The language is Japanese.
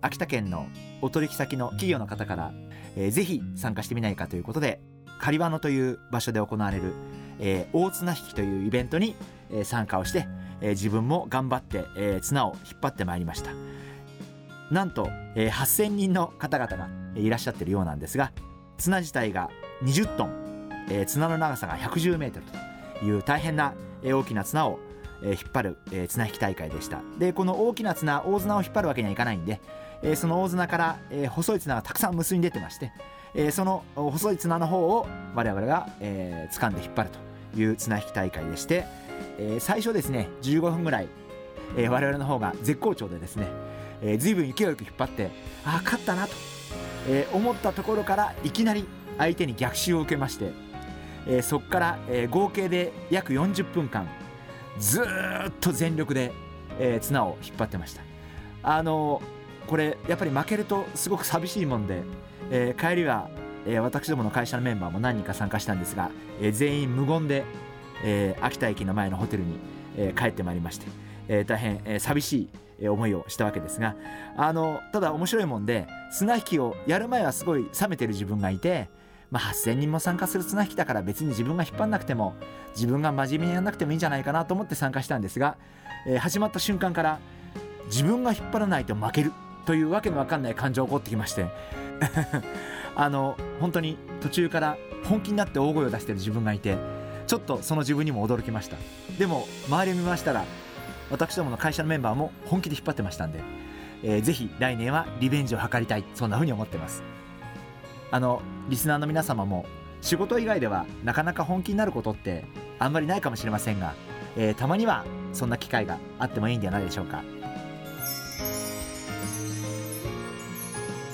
秋田県のお取引先の企業の方から、えー、ぜひ参加してみないかということでカリバノという場所で行われる、えー、大綱引きというイベントに、えー、参加をして、えー、自分も頑張って、えー、綱を引っ張ってまいりました。なんと、えー、8000人の方々がいらっしゃってるようなんですが綱自体が20トン、えー、綱の長さが110メートルという大変な、えー、大きな綱を、えー、引っ張る、えー、綱引き大会でした。でこの大きな綱大綱を引っ張るわけにはいかないんでえー、その大綱から、えー、細い綱がたくさん結び出てまして、えー、その細い綱の方を我々が、えー、掴んで引っ張るという綱引き大会でして、えー、最初ですね15分ぐらい、えー、我々の方が絶好調でですね、えー、随分勢いよく引っ張ってああ勝ったなと、えー、思ったところからいきなり相手に逆襲を受けまして、えー、そこから、えー、合計で約40分間ずっと全力で、えー、綱を引っ張ってました。あのーこれやっぱり負けるとすごく寂しいもんで、えー、帰りは、えー、私どもの会社のメンバーも何人か参加したんですが、えー、全員無言で、えー、秋田駅の前のホテルに、えー、帰ってまいりまして、えー、大変、えー、寂しい思いをしたわけですがあのただ面白いもんで綱引きをやる前はすごい冷めてる自分がいて、まあ、8,000人も参加する綱引きだから別に自分が引っ張んなくても自分が真面目にやらなくてもいいんじゃないかなと思って参加したんですが、えー、始まった瞬間から自分が引っ張らないと負ける。というわけのわかんない感情が起こってきまして。あの本当に途中から本気になって大声を出している自分がいてちょっとその自分にも驚きました。でも周りを見ましたら私どもの会社のメンバーも本気で引っ張ってましたんで、えー、ぜひ来年はリベンジを図りたいそんな風に思ってます。あのリスナーの皆様も仕事以外ではなかなか本気になることってあんまりないかもしれませんが、えー、たまにはそんな機会があってもいいんじゃないでしょうか。